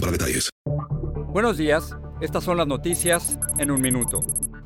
para detalles. Buenos días, estas son las noticias en un minuto.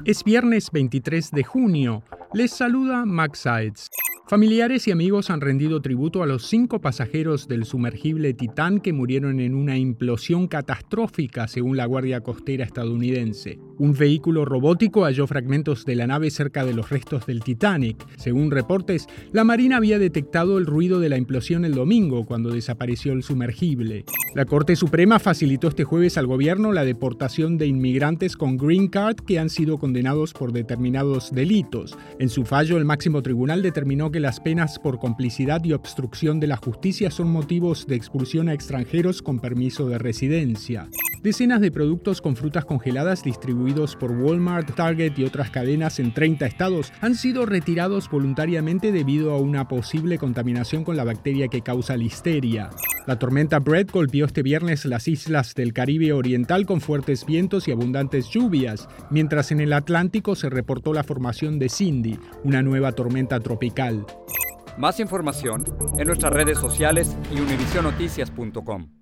Es viernes 23 de junio. Les saluda Max Sides. Familiares y amigos han rendido tributo a los cinco pasajeros del sumergible Titán que murieron en una implosión catastrófica, según la Guardia Costera estadounidense. Un vehículo robótico halló fragmentos de la nave cerca de los restos del Titanic. Según reportes, la Marina había detectado el ruido de la implosión el domingo, cuando desapareció el sumergible. La Corte Suprema facilitó este jueves al gobierno la deportación de inmigrantes con green card que han sido condenados por determinados delitos. En su fallo, el máximo tribunal determinó que las penas por complicidad y obstrucción de la justicia son motivos de expulsión a extranjeros con permiso de residencia. Decenas de productos con frutas congeladas distribuidos por Walmart, Target y otras cadenas en 30 estados han sido retirados voluntariamente debido a una posible contaminación con la bacteria que causa listeria. La tormenta Brett golpeó este viernes las islas del Caribe Oriental con fuertes vientos y abundantes lluvias, mientras en el Atlántico se reportó la formación de Cindy, una nueva tormenta tropical. Más información en nuestras redes sociales y univisionoticias.com.